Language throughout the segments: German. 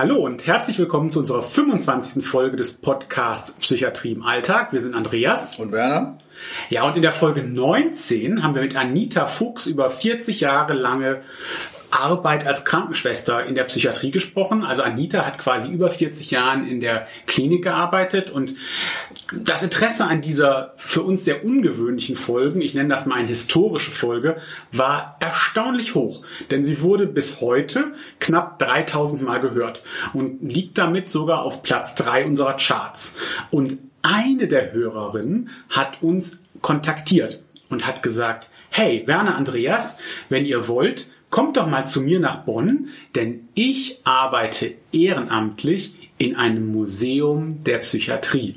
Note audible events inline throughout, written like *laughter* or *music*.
Hallo und herzlich willkommen zu unserer 25. Folge des Podcasts Psychiatrie im Alltag. Wir sind Andreas und Werner. Ja, und in der Folge 19 haben wir mit Anita Fuchs über 40 Jahre lange Arbeit als Krankenschwester in der Psychiatrie gesprochen. Also Anita hat quasi über 40 Jahren in der Klinik gearbeitet und das Interesse an dieser für uns sehr ungewöhnlichen Folgen, ich nenne das mal eine historische Folge, war erstaunlich hoch, denn sie wurde bis heute knapp 3000 Mal gehört und liegt damit sogar auf Platz 3 unserer Charts. Und eine der Hörerinnen hat uns kontaktiert und hat gesagt, hey, Werner Andreas, wenn ihr wollt, kommt doch mal zu mir nach Bonn, denn ich arbeite ehrenamtlich in einem Museum der Psychiatrie.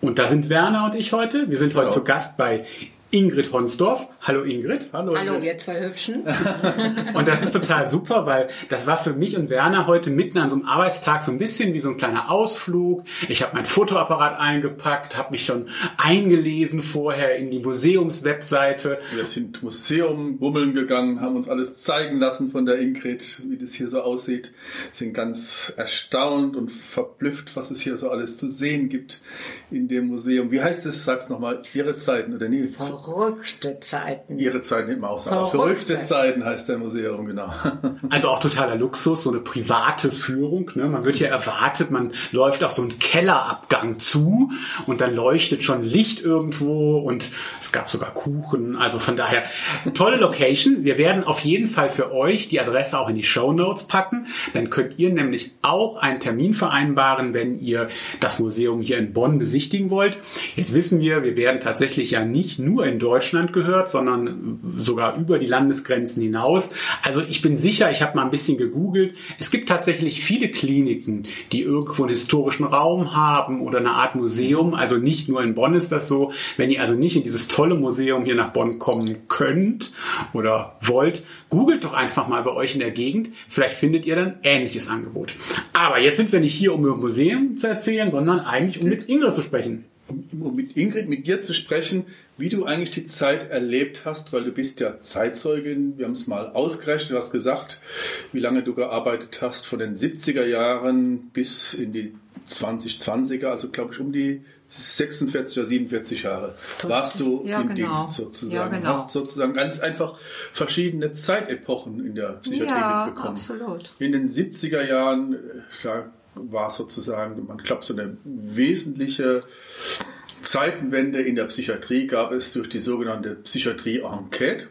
Und da sind Werner und ich heute. Wir sind heute Hallo. zu Gast bei Ingrid Honsdorf. Hallo Ingrid. Hallo, Hallo Ingrid. ihr zwei Hübschen. *laughs* und das ist total super, weil das war für mich und Werner heute mitten an so einem Arbeitstag so ein bisschen wie so ein kleiner Ausflug. Ich habe mein Fotoapparat eingepackt, habe mich schon eingelesen vorher in die Museumswebseite. Wir sind Museum bummeln gegangen, haben uns alles zeigen lassen von der Ingrid, wie das hier so aussieht. Sind ganz erstaunt und verblüfft, was es hier so alles zu sehen gibt in dem Museum. Wie heißt es? Sag's nochmal. Ihre Zeiten oder nie? Verrückte Zeiten. Ihre Zeiten immer auch. Verrückte. Verrückte Zeiten heißt der Museum, genau. *laughs* Also auch totaler Luxus, so eine private Führung. Ne? Man wird ja erwartet, man läuft auf so einen Kellerabgang zu und dann leuchtet schon Licht irgendwo und es gab sogar Kuchen. Also von daher tolle Location. Wir werden auf jeden Fall für euch die Adresse auch in die Show Notes packen. Dann könnt ihr nämlich auch einen Termin vereinbaren, wenn ihr das Museum hier in Bonn besichtigen wollt. Jetzt wissen wir, wir werden tatsächlich ja nicht nur in Deutschland gehört, sondern sogar über die Landesgrenzen hinaus. Also ich bin sicher, ich habe mal ein bisschen gegoogelt. Es gibt tatsächlich viele Kliniken, die irgendwo einen historischen Raum haben oder eine Art Museum. Also nicht nur in Bonn ist das so. Wenn ihr also nicht in dieses tolle Museum hier nach Bonn kommen könnt oder wollt, googelt doch einfach mal bei euch in der Gegend. Vielleicht findet ihr dann ähnliches Angebot. Aber jetzt sind wir nicht hier, um über Museum zu erzählen, sondern eigentlich um mit Ingrid zu sprechen um mit Ingrid, mit dir zu sprechen, wie du eigentlich die Zeit erlebt hast, weil du bist ja Zeitzeugin. Wir haben es mal ausgerechnet, du hast gesagt, wie lange du gearbeitet hast, von den 70er Jahren bis in die 2020er, also glaube ich um die 46 oder 47 Jahre warst du ja, im genau. Dienst sozusagen. Ja, genau. Hast sozusagen ganz einfach verschiedene Zeitepochen in der Psychiatrie ja, mitbekommen. Absolut. In den 70er Jahren, da war sozusagen, man glaubt, so eine wesentliche Zeitenwende in der Psychiatrie gab es durch die sogenannte Psychiatrie-Enquete,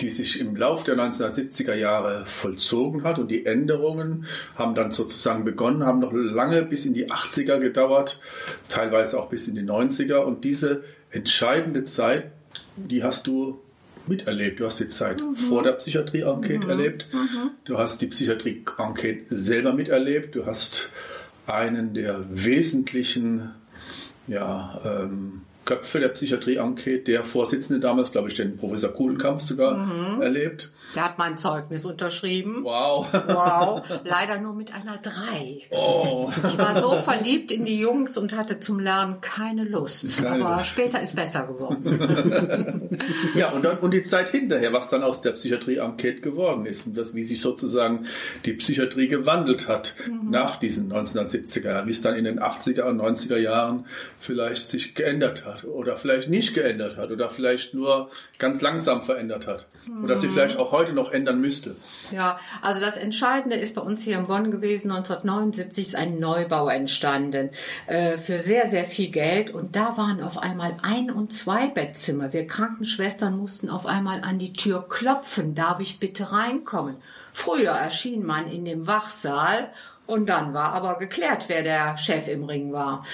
die sich im Lauf der 1970er Jahre vollzogen hat und die Änderungen haben dann sozusagen begonnen, haben noch lange bis in die 80er gedauert, teilweise auch bis in die 90er und diese entscheidende Zeit, die hast du miterlebt. Du hast die Zeit mhm. vor der Psychiatrie-Enquete mhm. erlebt. Mhm. Du hast die Psychiatrie-Enquete selber miterlebt. Du hast einen der wesentlichen ja, ähm, Köpfe der Psychiatrie-Enquete, der Vorsitzende damals, glaube ich, den Professor Kuhlenkampf sogar mhm. erlebt. Der hat mein Zeugnis unterschrieben. Wow. Wow. *laughs* Leider nur mit einer 3. Oh. Ich war so verliebt in die Jungs und hatte zum Lernen keine Lust. Keine Aber Lust. später ist besser geworden. *laughs* ja, und dann, und die Zeit hinterher, was dann aus der Psychiatrie-Enquete geworden ist und das, wie sich sozusagen die Psychiatrie gewandelt hat mhm. nach diesen 1970er Jahren, wie es dann in den 80er und 90er Jahren vielleicht sich geändert hat oder vielleicht nicht geändert hat oder vielleicht nur ganz langsam verändert hat. Mhm. Oder sie vielleicht auch heute heute noch ändern müsste? Ja, also das Entscheidende ist bei uns hier in Bonn gewesen. 1979 ist ein Neubau entstanden äh, für sehr, sehr viel Geld. Und da waren auf einmal ein- und zwei Bettzimmer. Wir Krankenschwestern mussten auf einmal an die Tür klopfen. Darf ich bitte reinkommen? Früher erschien man in dem Wachsaal und dann war aber geklärt, wer der Chef im Ring war.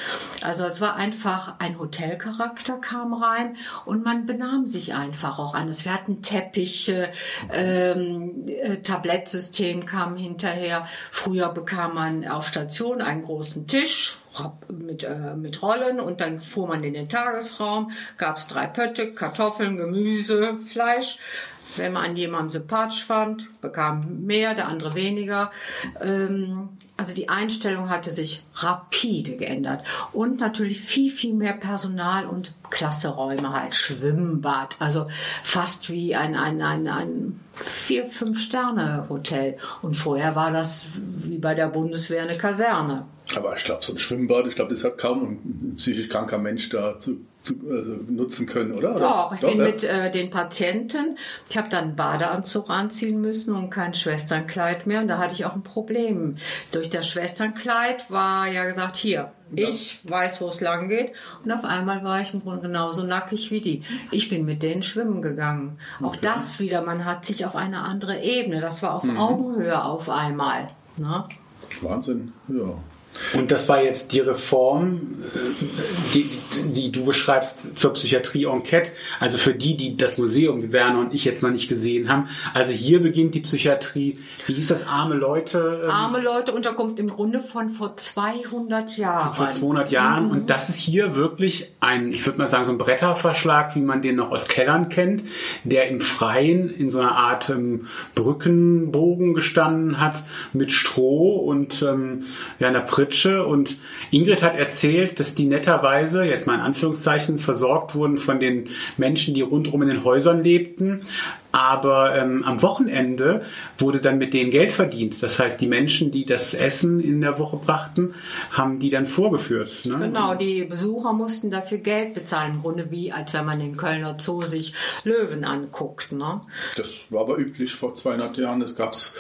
Also es war einfach ein Hotelcharakter kam rein und man benahm sich einfach auch anders. Wir hatten Teppiche, ähm, äh, Tablettsystem kam hinterher. Früher bekam man auf Station einen großen Tisch mit, äh, mit Rollen und dann fuhr man in den Tagesraum, gab es drei Pötte, Kartoffeln, Gemüse, Fleisch Wenn man an jemanden sympathisch fand, bekam mehr, der andere weniger. Ähm, also die Einstellung hatte sich rapide geändert. Und natürlich viel, viel mehr Personal und Klasseräume halt. Schwimmbad, also fast wie ein, ein, ein, ein vier, fünf Sterne Hotel. Und vorher war das wie bei der Bundeswehr eine Kaserne. Aber ich glaube, so ein Schwimmbad, ich glaube, das hat kaum ein psychisch kranker Mensch da zu, zu also nutzen können, oder? Doch, ich Doch, bin ja? mit äh, den Patienten, ich habe dann einen Badeanzug anziehen müssen und kein Schwesternkleid mehr. Und da hatte ich auch ein Problem. Durch das Schwesternkleid war ja gesagt, hier, ich weiß, wo es lang geht. Und auf einmal war ich im Grunde genauso nackig wie die. Ich bin mit denen schwimmen gegangen. Auch das wieder, man hat sich auf eine andere Ebene. Das war auf Mhm. Augenhöhe auf einmal. Ne? Wahnsinn, ja. Und das war jetzt die Reform, äh, die, die du beschreibst zur Psychiatrie-Enquete. Also für die, die das Museum, wie Werner und ich jetzt noch nicht gesehen haben. Also hier beginnt die Psychiatrie. Wie hieß das? Arme Leute? ähm, Arme Leute, Unterkunft im Grunde von vor 200 Jahren. vor 200 Jahren. Und das ist hier wirklich ein, ich würde mal sagen, so ein Bretterverschlag, wie man den noch aus Kellern kennt, der im Freien in so einer Art ähm, Brückenbogen gestanden hat mit Stroh und ähm, ja, einer Pritsche. Und Ingrid hat erzählt, dass die netterweise, jetzt mal in Anführungszeichen, versorgt wurden von den Menschen, die rundherum in den Häusern lebten. Aber ähm, am Wochenende wurde dann mit denen Geld verdient. Das heißt, die Menschen, die das Essen in der Woche brachten, haben die dann vorgeführt. Ne? Genau, die Besucher mussten dafür Geld bezahlen, im Grunde wie als wenn man im Kölner Zoo sich Löwen anguckt. Ne? Das war aber üblich vor 200 Jahren. Das gab's.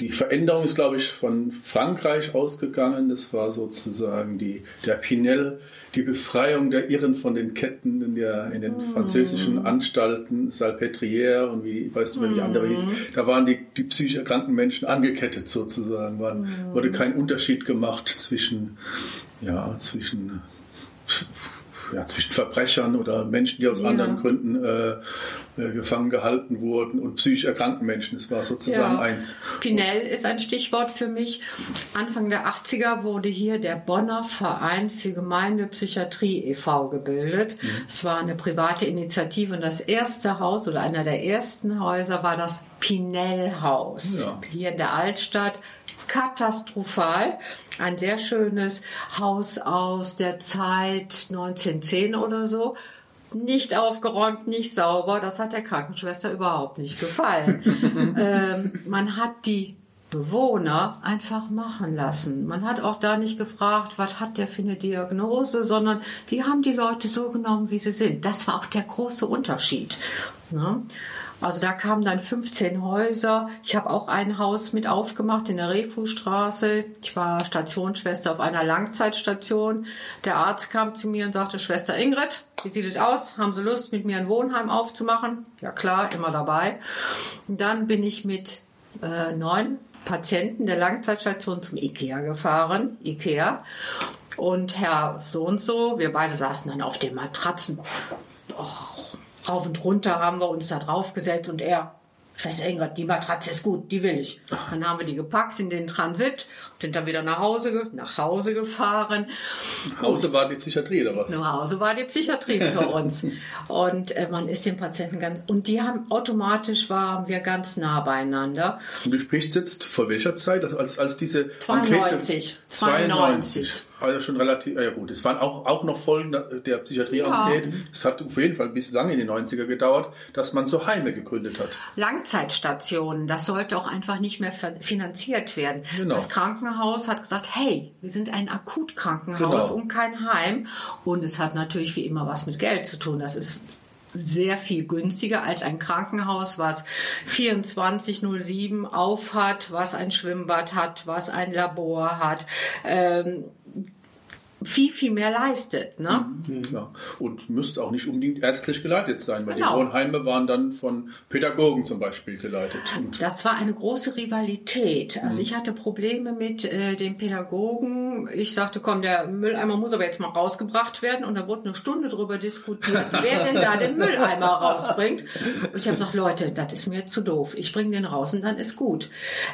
Die Veränderung ist, glaube ich, von Frankreich ausgegangen. Das war sozusagen die, der Pinel, die Befreiung der Irren von den Ketten in, der, in den französischen Anstalten, Salpêtrière und wie, weißt du, wie die andere hieß. Da waren die, die psychisch erkrankten Menschen angekettet sozusagen. War, Wurde kein Unterschied gemacht zwischen, ja, zwischen ja, zwischen Verbrechern oder Menschen, die aus Ja. anderen Gründen äh, äh, gefangen gehalten wurden und psychisch erkrankten Menschen. Es war sozusagen eins. Pinel ist ein Stichwort für mich. Anfang der 80er wurde hier der Bonner Verein für Gemeindepsychiatrie e.V. gebildet. Mhm. Es war eine private Initiative und das erste Haus oder einer der ersten Häuser war das Pinel-Haus Ja. hier in der Altstadt. Katastrophal. Ein sehr schönes Haus aus der Zeit 1910 oder so. Nicht aufgeräumt, nicht sauber. Das hat der Krankenschwester überhaupt nicht gefallen. *laughs* ähm, man hat die Bewohner einfach machen lassen. Man hat auch da nicht gefragt, was hat der für eine Diagnose, sondern die haben die Leute so genommen, wie sie sind. Das war auch der große Unterschied. Ne? Also da kamen dann 15 Häuser. Ich habe auch ein Haus mit aufgemacht in der Refustraße. Ich war Stationsschwester auf einer Langzeitstation. Der Arzt kam zu mir und sagte, Schwester Ingrid, wie sieht es aus? Haben Sie Lust, mit mir ein Wohnheim aufzumachen? Ja klar, immer dabei. Und dann bin ich mit äh, neun Patienten der Langzeitstation zum Ikea gefahren. Ikea. Und Herr so und so, wir beide saßen dann auf den Matratzen. Och, rauf und runter haben wir uns da draufgesetzt und er, Schwester Ingrid, die Matratze ist gut, die will ich. Dann haben wir die gepackt in den Transit, sind dann wieder nach Hause, nach Hause gefahren. Hause war die Psychiatrie oder was? Nach Hause war die Psychiatrie für *laughs* uns. Und äh, man ist den Patienten ganz, und die haben automatisch waren wir ganz nah beieinander. Und du sprichst jetzt vor welcher Zeit? Also als, als diese 92. 92. Also schon relativ, ja gut, es waren auch, auch noch Folgen der Psychiatrie-Enquete. Es hat auf jeden Fall bis lange in den 90er gedauert, dass man so Heime gegründet hat. Langzeitstationen, das sollte auch einfach nicht mehr finanziert werden. Genau. Das Krankenhaus hat gesagt, hey, wir sind ein Akutkrankenhaus Genau. und kein Heim. Und es hat natürlich wie immer was mit Geld zu tun. Das ist sehr viel günstiger als ein Krankenhaus, was 2407 auf hat, was ein Schwimmbad hat, was ein Labor hat. Ähm, viel, viel mehr leistet. Ne? Ja. Und müsste auch nicht unbedingt ärztlich geleitet sein, weil Genau. die Wohnheime waren dann von Pädagogen zum Beispiel geleitet. Das war eine große Rivalität. Also ich hatte Probleme mit äh, den Pädagogen. Ich sagte, komm, der Mülleimer muss aber jetzt mal rausgebracht werden. Und da wurde eine Stunde drüber diskutiert, *laughs* wer denn da den Mülleimer rausbringt. Und ich habe gesagt, Leute, das ist mir zu doof. Ich bringe den raus und dann ist gut.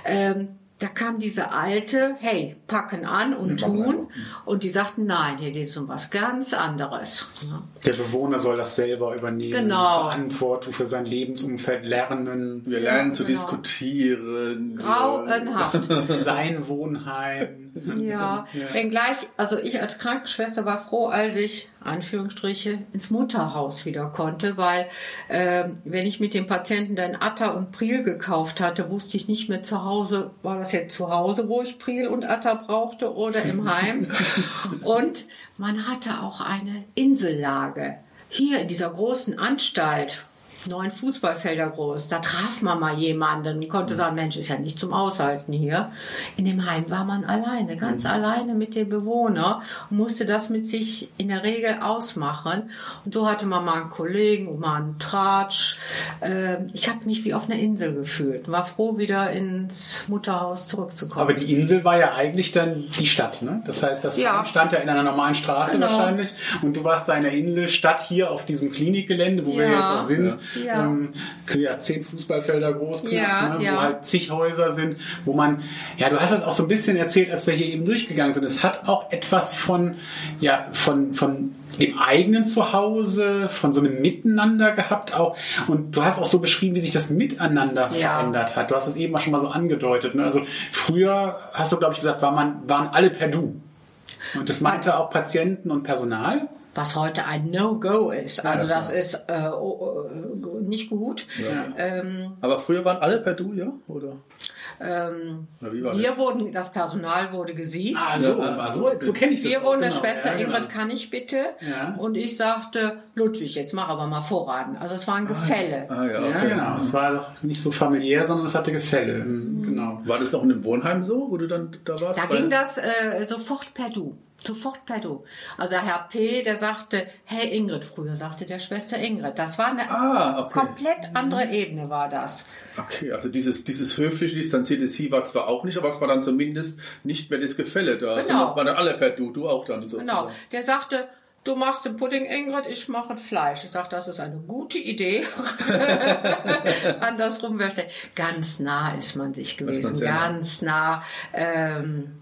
Ähm, da kam diese alte, hey, packen an und tun. Und die sagten, nein, hier geht es um was ganz anderes. Ja. Der Bewohner soll das selber übernehmen, Genau. Verantwortung für sein Lebensumfeld lernen, Wir Ja, lernen zu genau. diskutieren. Grauenhaft. *laughs* sein Wohnheim. Ja, wenngleich, also ich als Krankenschwester war froh, als ich, Anführungsstriche, ins Mutterhaus wieder konnte, weil ähm, wenn ich mit dem Patienten dann Atta und Pril gekauft hatte, wusste ich nicht mehr zu Hause, war das jetzt zu Hause, wo ich Pril und Atta brauchte oder im Heim. *laughs* und man hatte auch eine Insellage. Hier in dieser großen Anstalt, neun Fußballfelder groß. Da traf man mal jemanden konnte sagen, Mensch, ist ja nicht zum Aushalten hier. In dem Heim war man alleine, ganz alleine mit dem Bewohner und musste das mit sich in der Regel ausmachen. Und so hatte man mal einen Kollegen und mal einen Tratsch. Ähm, Ich habe mich wie auf einer Insel gefühlt und war froh, wieder ins Mutterhaus zurückzukommen. Aber die Insel war ja eigentlich dann die Stadt, ne? Das heißt, das Ja. Heim stand ja in einer normalen Straße Genau. wahrscheinlich und du warst da in der Insel, Stadt hier auf diesem Klinikgelände, wo wir Ja. jetzt auch sind. Ja. Ähm, ja, zehn Fußballfelder groß, knapp, Ja, ne? ja. wo halt zig Häuser sind, wo man, ja, du hast das auch so ein bisschen erzählt, als wir hier eben durchgegangen sind. Es hat auch etwas von, ja, von, von dem eigenen Zuhause, von so einem Miteinander gehabt auch. Und du hast auch so beschrieben, wie sich das Miteinander Ja. verändert hat. Du hast es eben auch schon mal so angedeutet. Ne? Also früher hast du, glaube ich, gesagt, war man, waren alle per Du. Und das meinte auch Patienten und Personal. Was heute ein No-Go ist. Also das ist äh, oh, äh, nicht gut. Ähm, Aber früher waren alle per Du, ja? Oder? ähm, wir das? wurden, das Personal wurde gesiezt. Ah, so, Ja, war so, so kenne ich das. Wir wurden der genau. Schwester Ja, genau. Ingrid, kann ich bitte? Ja. Und ich sagte, Ludwig, jetzt mach aber mal voran. Also es war ein Gefälle. Ah, ja, Ja, okay. genau. Es war doch nicht so familiär, sondern es hatte Gefälle. Mhm, Genau. War das noch in einem Wohnheim so, wo du dann da warst? Da ging das äh, sofort per Du. Sofort per Du. Also Herr P., der sagte, hey Ingrid, früher sagte der Schwester Ingrid. Das war eine Ah, okay. komplett andere Ebene war das. Okay, also dieses, dieses höfliche, distanzierte Sie war zwar auch nicht, aber es war dann zumindest nicht mehr das Gefälle da. Genau. Sondern waren dann alle per Du, du auch dann sozusagen. Genau. Der sagte, du machst den Pudding, Ingrid, ich mache Fleisch. Ich sagte, das ist eine gute Idee. *laughs* Andersrum wäre schlecht. Ganz nah ist man sich gewesen. Ganz nah. Ähm,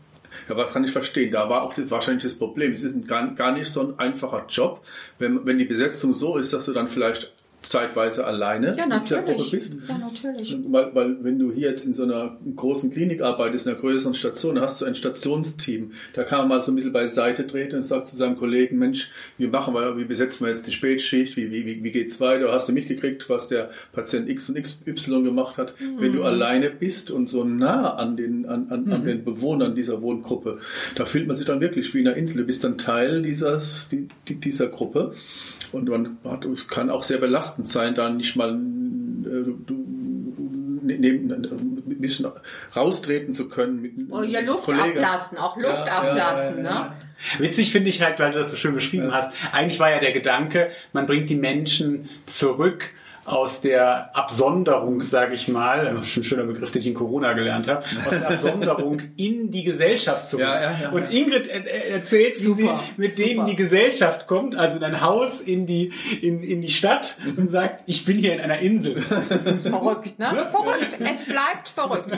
Ja, was kann ich verstehen? Da war auch das, wahrscheinlich das Problem. Es ist ein, gar, gar nicht so ein einfacher Job, wenn, wenn die Besetzung so ist, dass du dann vielleicht zeitweise alleine ja, in dieser Gruppe bist. Ja, natürlich. Weil, weil wenn du hier jetzt in so einer großen Klinik arbeitest, in einer größeren Station, hast du ein Stationsteam. Da kann man mal so ein bisschen beiseite treten und sagt zu seinem Kollegen, Mensch, wie machen wir, wie besetzen wir jetzt die Spätschicht, wie, wie, wie, geht's weiter? Hast du mitgekriegt, was der Patient X und XY gemacht hat? Wenn Mhm. du alleine bist und so nah an den, an, an, Mhm. an den Bewohnern dieser Wohngruppe, da fühlt man sich dann wirklich wie in einer Insel. Du bist dann Teil dieses, die, die, dieser Gruppe. Und man hat, es kann auch sehr belastend sein, da nicht mal äh, du, neben, ein bisschen raustreten zu können. Mit, Oh, ja, mit Luft Kollegen. ablassen, auch Luft Ja, ja, ablassen, ja, ja, ne? Witzig finde ich halt, weil du das so schön beschrieben hast. Eigentlich war ja der Gedanke, man bringt die Menschen zurück aus der Absonderung, sage ich mal, ein schöner Begriff, den ich in Corona gelernt habe, aus der Absonderung *laughs* in die Gesellschaft zurück. Ja, ja, ja, und. Ingrid er- er- erzählt, wie Super, sie mit super. denen in die Gesellschaft kommt, also in ein Haus, in die, in, in die Stadt und sagt, ich bin hier in einer Insel. Verrückt, ne? Verrückt. Es bleibt verrückt.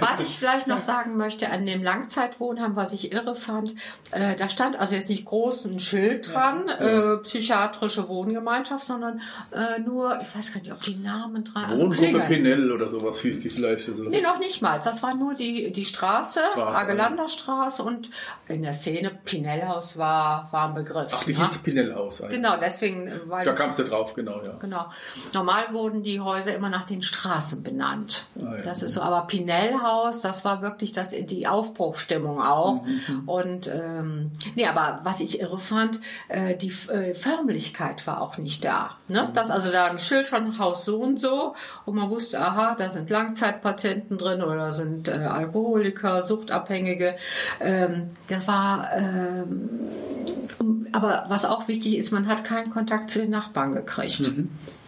Was ich vielleicht noch sagen möchte an dem Langzeitwohnheim, was ich irre fand, äh, da stand also jetzt nicht groß ein Schild dran, Äh, psychiatrische Wohngemeinschaft, sondern äh, nur, ich weiß gar nicht, ob die Namen dran also Wohngruppe. Pinell oder sowas hieß die vielleicht. Also. Nee, noch nicht mal. Das war nur die, die Straße, Straße, Agelander Straße und in der Szene Pinellhaus war, war ein Begriff. Ach, die ne? hieß Pinell-Haus eigentlich. Genau, deswegen, weil Da kamst du drauf, genau, ja. Genau. Normal wurden die Häuser immer nach den Straßen benannt. Ah, ja. Das ist so. Aber Pinellhaus, das war wirklich das, die Aufbruchstimmung auch. Mhm, Und ähm, nee, aber was ich irre fand, äh, die äh, Förmlichkeit war auch nicht da. Ne? Mhm. Das also da ein Schild schon Haus so und so und man wusste, aha, da sind Langzeitpatienten drin oder sind äh, Alkoholiker, Suchtabhängige. Ähm, das war ähm, Aber was auch wichtig ist, man hat keinen Kontakt zu den Nachbarn gekriegt.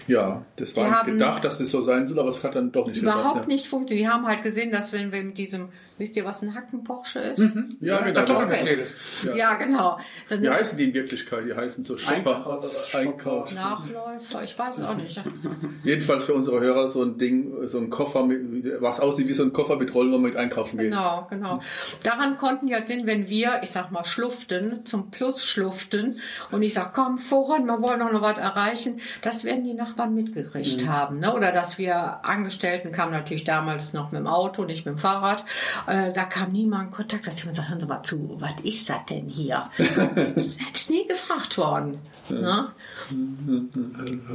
Ja, das war gedacht, dass es so sein soll, aber es hat dann doch nicht Überhaupt geklappt, nicht funktioniert. Die haben halt gesehen, dass wenn wir mit diesem, wisst ihr, was ein Hackenporsche ist? Ja, genau. Kartoffelmercedes. Ja, genau. Dann Wie heißen die in Wirklichkeit? Die heißen so. Einkaufs- Einkauf. Nachläufer, ich weiß es auch nicht. *laughs* Jedenfalls für unsere Hörer so ein Ding, so ein Koffer, mit, was aussieht wie so ein Koffer mit Rollen, wo man mit einkaufen geht. Genau, genau. Daran konnten ja denn, wenn wir, ich sag mal, schluften, zum Plus schluften und ich sag, komm, voran, wir wollen noch noch was erreichen, das werden die Nachbarn mitgekriegt haben. Ne? Oder dass wir Angestellten kamen natürlich damals noch mit dem Auto, nicht mit dem Fahrrad. Äh, da kam niemand in Kontakt, dass jemand sagt, hören Sie mal zu, was ist das denn hier? *laughs* das ist nie gefragt worden. Ne?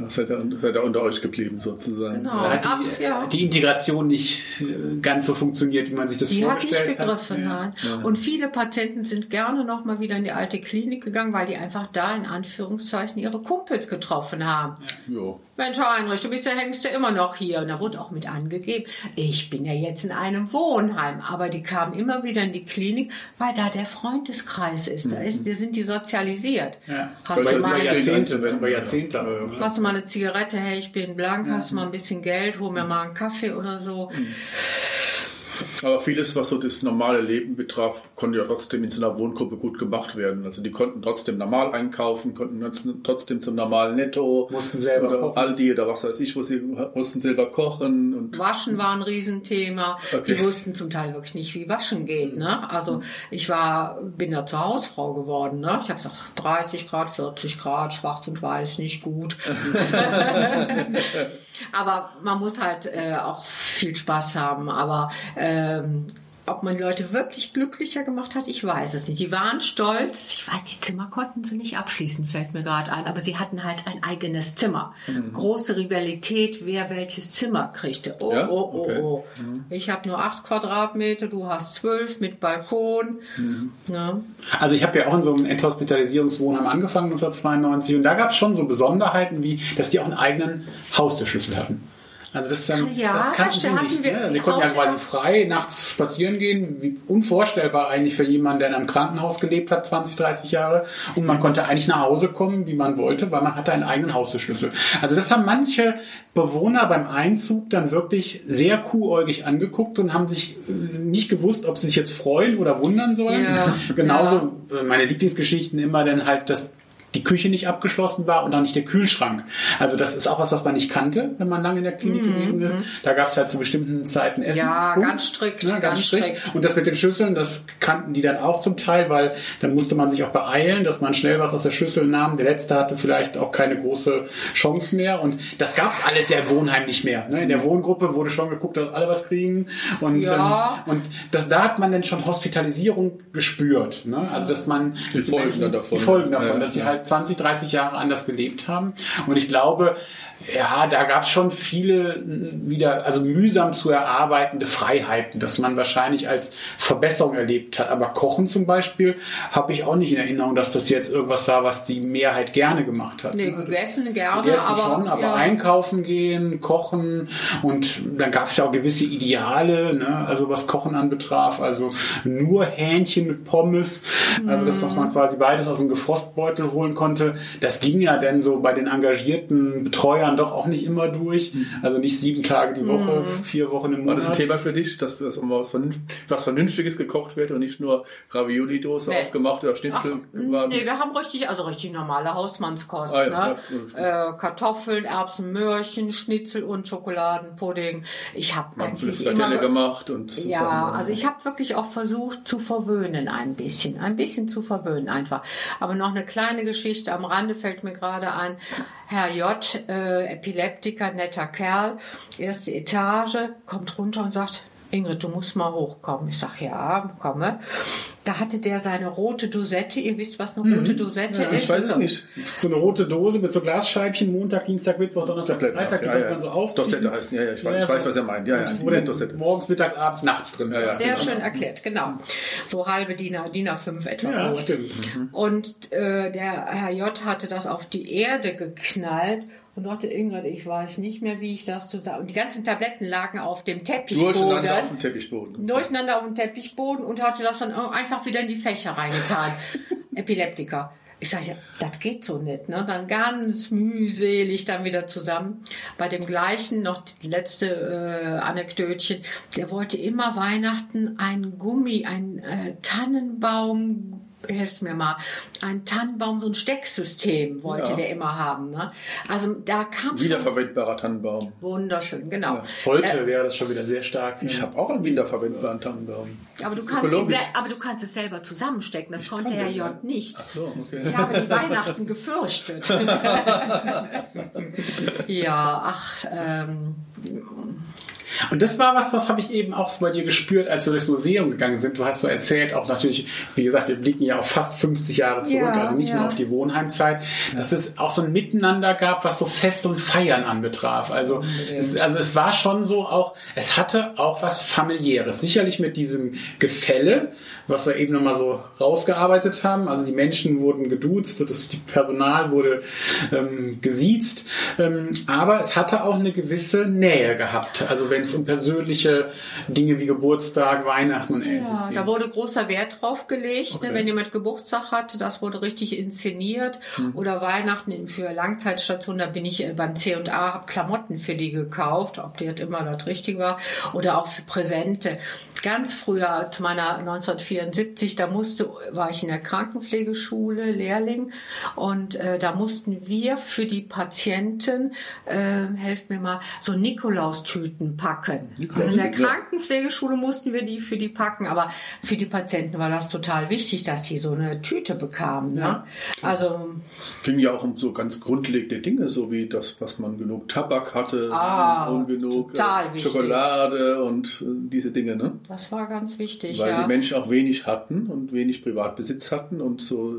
Seid ihr, seid ihr unter euch geblieben sozusagen. Genau. Da hat Abs- die, ja. die Integration nicht äh, ganz so funktioniert, wie man sich das Die hat vorgestellt nicht gegriffen, hat. nein. Und viele Patienten sind gerne noch mal wieder in die alte Klinik gegangen, weil die einfach da in Anführungszeichen ihre Kumpels getroffen haben. Jo. Mensch, Heinrich, du bist ja, hängst ja immer noch hier. Und da wurde auch mit angegeben, ich bin ja jetzt in einem Wohnheim. Aber die kamen immer wieder in die Klinik, weil da der Freundeskreis ist. Da, ist, da sind die sozialisiert. Ja. Hast, du mal, Jahrzehnte, ja. Jahrzehnte. Ja, hast du mal eine Zigarette? Hey, ich bin blank. Hast du mal ein bisschen Geld? Hol mir mal einen Kaffee oder so. Aber vieles, was so das normale Leben betraf, konnte ja trotzdem in so einer Wohngruppe gut gemacht werden. Also die konnten trotzdem normal einkaufen, konnten trotzdem zum normalen Netto. Mussten selber oder kochen. Aldi oder was weiß ich, wo sie mussten selber kochen und Waschen war ein Riesenthema. Okay. Die wussten zum Teil wirklich nicht, wie Waschen geht. Ne? Also ich war, bin da zur Hausfrau geworden. Ne? Ich habe gesagt, 30 Grad, 40 Grad, schwarz und weiß, nicht gut. *laughs* *laughs* Aber man muss halt äh, auch viel Spaß haben. Aber ähm, ob man Leute wirklich glücklicher gemacht hat, ich weiß es nicht. Die waren stolz. Ich weiß, die Zimmer konnten sie nicht abschließen, fällt mir gerade ein. Aber sie hatten halt ein eigenes Zimmer. Große Rivalität, wer welches Zimmer kriegte. Oh, Ja? oh, oh, Okay. oh. Ich habe nur acht Quadratmeter, du hast zwölf mit Balkon. Ne? Also ich habe ja auch in so einem Enthospitalisierungswohnheim angefangen 1992 und da gab es schon so Besonderheiten wie, dass die auch einen eigenen Haustürschlüssel hatten. Also das, dann, Ja, das kannten sie nicht. wir Ne? Sie konnten ja quasi ja. frei nachts spazieren gehen, wie unvorstellbar eigentlich für jemanden, der in einem Krankenhaus gelebt hat, 20, 30 Jahre. Und man konnte eigentlich nach Hause kommen, wie man wollte, weil man hatte einen eigenen Haustürschlüssel. Also das haben manche Bewohner beim Einzug dann wirklich sehr kuhäugig angeguckt und haben sich äh, nicht gewusst, ob sie sich jetzt freuen oder wundern sollen. Ja, Genauso äh, meine Lieblingsgeschichten immer dann halt, dass die Küche nicht abgeschlossen war und auch nicht der Kühlschrank. Also das ist auch was, was man nicht kannte, wenn man lange in der Klinik gewesen ist. Da gab es halt zu bestimmten Zeiten Essen. Mhm, Ja, Punkt. ganz strikt, Ne, ganz strikt. Und das mit den Schüsseln, das kannten die dann auch zum Teil, weil dann musste man sich auch beeilen, dass man schnell was aus der Schüssel nahm. Der Letzte hatte vielleicht auch keine große Chance mehr. Und das gab's alles ja im Wohnheim nicht mehr. Ne? In der Wohngruppe wurde schon geguckt, dass alle was kriegen. Und, Ja. ähm, und das, da hat man dann schon Hospitalisierung gespürt. Ne? Also dass man Die Folgen Menschen- davon. die Folgen davon, Ja, dass sie ja. Halt 20, 30 Jahre anders gelebt haben. Und ich glaube, ja, da gab es schon viele wieder, also mühsam zu erarbeitende Freiheiten, dass man wahrscheinlich als Verbesserung erlebt hat. Aber Kochen zum Beispiel habe ich auch nicht in Erinnerung, dass das jetzt irgendwas war, was die Mehrheit gerne gemacht hat. Nee, gegessen gerne, Gegessen aber, schon, aber ja. einkaufen gehen, kochen und dann gab es ja auch gewisse Ideale, ne? also was Kochen anbetraf, also nur Hähnchen mit Pommes, also das, was Mhm. man quasi beides aus dem Gefrostbeutel holen konnte, das ging ja dann so bei den engagierten Betreuern doch auch nicht immer durch, also nicht sieben Tage die Woche, Mhm. vier Wochen im War Monat. das ein Thema für dich, dass das immer was, was Vernünftiges gekocht wird und nicht nur Ravioli-Dose Nee. aufgemacht oder Ach, Schnitzel? war- nee, wir haben richtig, also richtig normale Hausmannskost. Ah, ja, ne? äh, Kartoffeln, Erbsen, Möhrchen, Schnitzel und Schokoladenpudding. Ich habe eigentlich immer... Gemacht und Ja, also ich habe wirklich auch versucht zu verwöhnen ein bisschen, ein bisschen zu verwöhnen einfach. Aber noch eine kleine Geschichte am Rande fällt mir gerade ein. Herr J, äh, Epileptiker, netter Kerl, erste Etage, kommt runter und sagt, Ingrid, du musst mal hochkommen. Ich sag ja, komme. Da hatte der seine rote Dosette. Ihr wisst, was eine rote Dosette Mhm. Ja, ist. ich weiß es Also, nicht. So eine rote Dose mit so Glasscheibchen, Montag, Dienstag, Mittwoch, Donnerstag, Freitag, die ja, man so aufziehen. Dosette heißen, ja, ja, ich weiß, Ja, ich weiß was er meint. Ja, ja, wo sind dann Dosette. morgens, mittags, abends, nachts drin. Ja, ja. Sehr Genau. schön erklärt, genau. So halbe DIN, A- DIN A5 etwa Ja, groß. stimmt. Und äh, der Herr J. hatte das auf die Erde geknallt und sagte, Ingrid, ich weiß nicht mehr, wie ich das zusammen... Und die ganzen Tabletten lagen auf dem Teppichboden. Durcheinander auf dem Teppichboden. Durcheinander auf dem Teppichboden und hatte das dann einfach wieder in die Fächer reingetan. *laughs* Epileptiker. Ich sage, ja, das geht so nicht. Ne? Dann ganz mühselig dann wieder zusammen. Bei dem gleichen, noch die letzte äh, Anekdötchen, der wollte immer Weihnachten ein Gummi, ein äh, Tannenbaum helft mir mal, ein Tannenbaum, so ein Stecksystem wollte Ja. der immer haben. Ne? Also da kam schon Wiederverwendbarer Tannenbaum. wunderschön, genau. Ja. Heute wäre das schon wieder sehr stark. Ich habe auch einen wiederverwendbaren Tannenbaum. Aber du, kannst ihn aber du kannst es selber zusammenstecken. Das konnte kann Herr. J. nicht. Ach so, okay. Ich habe die Weihnachten gefürchtet. *laughs* *laughs* ja, ach, ähm, Und das war was, was habe ich eben auch so bei dir gespürt, als wir durchs Museum gegangen sind. Du hast so erzählt, auch natürlich, wie gesagt, wir blicken ja auf fast 50 Jahre zurück, Ja, also nicht ja. nur auf die Wohnheimzeit, dass es auch so ein Miteinander gab, was so Fest und Feiern anbetraf. Also es, also es war schon so auch, es hatte auch was familiäres. Sicherlich mit diesem Gefälle, was wir eben nochmal so rausgearbeitet haben. Also die Menschen wurden geduzt, das die Personal wurde ähm, gesiezt, ähm, aber es hatte auch eine gewisse Nähe gehabt. Also wenn es um persönliche Dinge wie Geburtstag, Weihnachten und ähnliches ja, ging. da wurde großer Wert drauf gelegt, Okay. ne, wenn jemand Geburtstag hatte, das wurde richtig inszeniert. Mhm. Oder Weihnachten für Langzeitstationen, da bin ich äh, beim C&A, hab Klamotten für die gekauft, ob die jetzt immer das richtig war. Oder auch für Präsente. Ganz früher, zu meiner 1974, da musste, war ich in der Krankenpflegeschule, Lehrling, und äh, da mussten wir für die Patienten, äh, helft mir mal, so Nikolaustüten packen. Also in der ja. Krankenpflegeschule mussten wir die für die packen, aber für die Patienten war das total wichtig, dass die so eine Tüte bekamen. Ne? Also ging ja auch um so ganz grundlegende Dinge, so wie das, was man genug Tabak hatte Ah, und genug äh. Schokolade und äh, diese Dinge, ne? das war ganz wichtig, Weil ja. die Menschen auch wenig hatten und wenig Privatbesitz hatten und so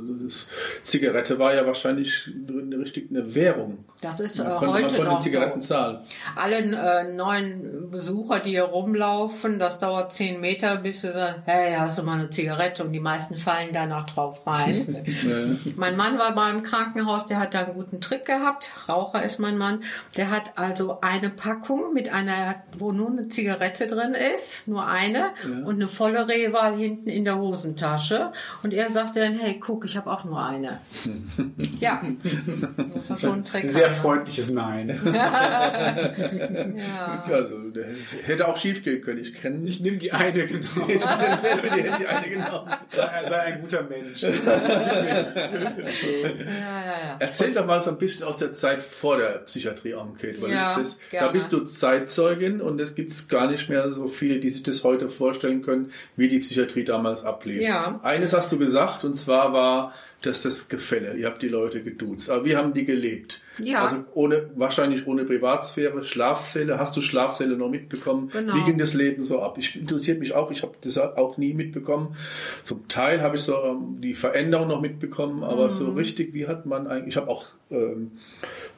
Zigarette war ja wahrscheinlich eine richtig eine Währung. Das ist äh, heute noch Zigaretten so. zahlen. Alle äh, neuen Besucher, die hier rumlaufen, das dauert zehn Meter, bis sie sagen, hey, hast du mal eine Zigarette? Und die meisten fallen danach drauf rein. *laughs* mein Mann war mal im Krankenhaus, der hat da einen guten Trick gehabt. Raucher ist mein Mann. Der hat also eine Packung mit einer, wo nur eine Zigarette drin ist, nur eine, und eine volle Rehwahl hinten in der Hosentasche. Und er sagte dann, hey, guck, ich habe auch nur eine. *laughs* ja, das war schon ein Trick. Sehr freundliches Nein. *laughs* ja. Also der hätte auch schief gehen können. Ich kenne Ich nehme die eine, genau. *laughs* Ich hätte die eine genommen. Sei, sei ein guter Mensch. Ja, ja, ja. Erzähl doch mal so ein bisschen aus der Zeit vor der Psychiatrie-Enquete, weil Ja, das, das, da bist du Zeitzeugin und es gibt gar nicht mehr so viele, die sich das heute vorstellen können, wie die Psychiatrie damals ablief. Ja. Eines hast du gesagt und zwar war, dass das Gefälle. Ihr habt die Leute geduzt. Aber wie haben die gelebt? Ja. Also ohne, wahrscheinlich ohne Privatsphäre, Schlaffälle. Hast du Schlafsäle noch mitbekommen? Genau. Wie ging das Leben so ab? Ich interessiert mich auch. Ich habe das auch nie mitbekommen. Zum Teil habe ich so ähm, die Veränderung noch mitbekommen, aber Mhm. so richtig, wie hat man eigentlich? Ich habe auch ähm,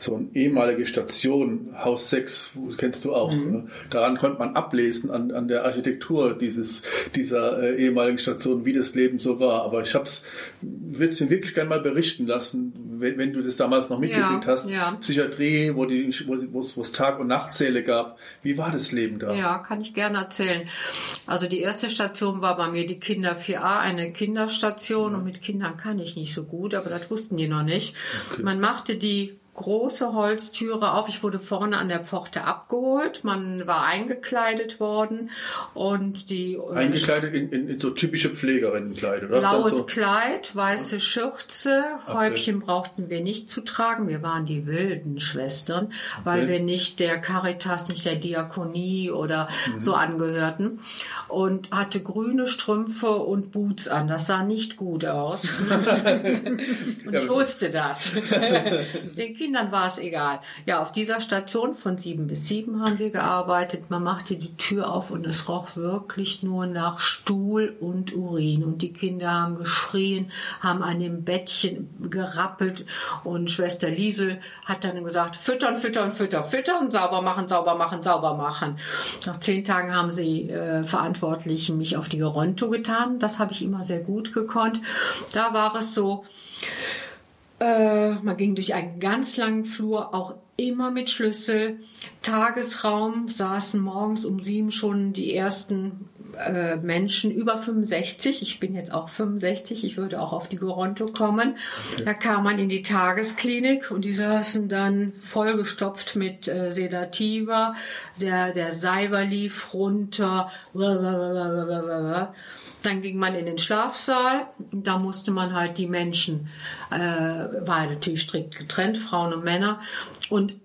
so eine ehemalige Station, Haus 6, wo- kennst du auch. Mhm. Ne? Daran konnte man ablesen an, an der Architektur dieses dieser äh, ehemaligen Station, wie das Leben so war. Aber ich es, würde es mir wirklich gerne mal berichten lassen, wenn, wenn du das damals noch mitgekriegt Ja, hast. ja. Psychiatrie, wo die, wo es- Tag- und Nachtsäle gab. Wie war das Leben da? Ja, kann ich gerne erzählen. Also die erste Station war bei mir die Kinder 4a, eine Kinderstation und mit Kindern kann ich nicht so gut, aber das wussten die noch nicht. Man machte die große Holztüre auf. Ich wurde vorne an der Pforte abgeholt. Man war eingekleidet worden und die Eingekleidet in, in, in so typische Pflegerinnenkleider. oder? Blaues So, Kleid, weiße Schürze, Häubchen brauchten wir nicht zu tragen. Wir waren die wilden Schwestern, weil Okay. wir nicht der Caritas, nicht der Diakonie oder so angehörten. Und hatte grüne Strümpfe und Boots an. Das sah nicht gut aus. *laughs* *laughs* und ich wusste das. *laughs* Den Kindern war es egal. Ja, auf dieser Station von sieben bis sieben haben wir gearbeitet. Man machte die Tür auf und es roch wirklich nur nach Stuhl und Urin. Und die Kinder haben geschrien, haben an dem Bettchen gerappelt. Und Schwester Liesel hat dann gesagt, füttern, füttern, füttern, füttern, sauber machen, sauber machen, sauber machen. Nach zehn Tagen haben sie äh, Verantwortlichen mich auf die Geronto getan. Das habe ich immer sehr gut gekonnt. Da war es so, äh, man ging durch einen ganz langen Flur, auch immer mit Schlüssel. Tagesraum saßen morgens um sieben schon die ersten äh, Menschen über 65. Ich bin jetzt auch 65. Ich würde auch auf die Goronto kommen. Da kam man in die Tagesklinik und die saßen dann vollgestopft mit äh, Sedativa. Der, der Seiber lief runter. Dann ging man in den Schlafsaal und da musste man halt die Menschen, äh, war natürlich strikt getrennt, Frauen und Männer. Und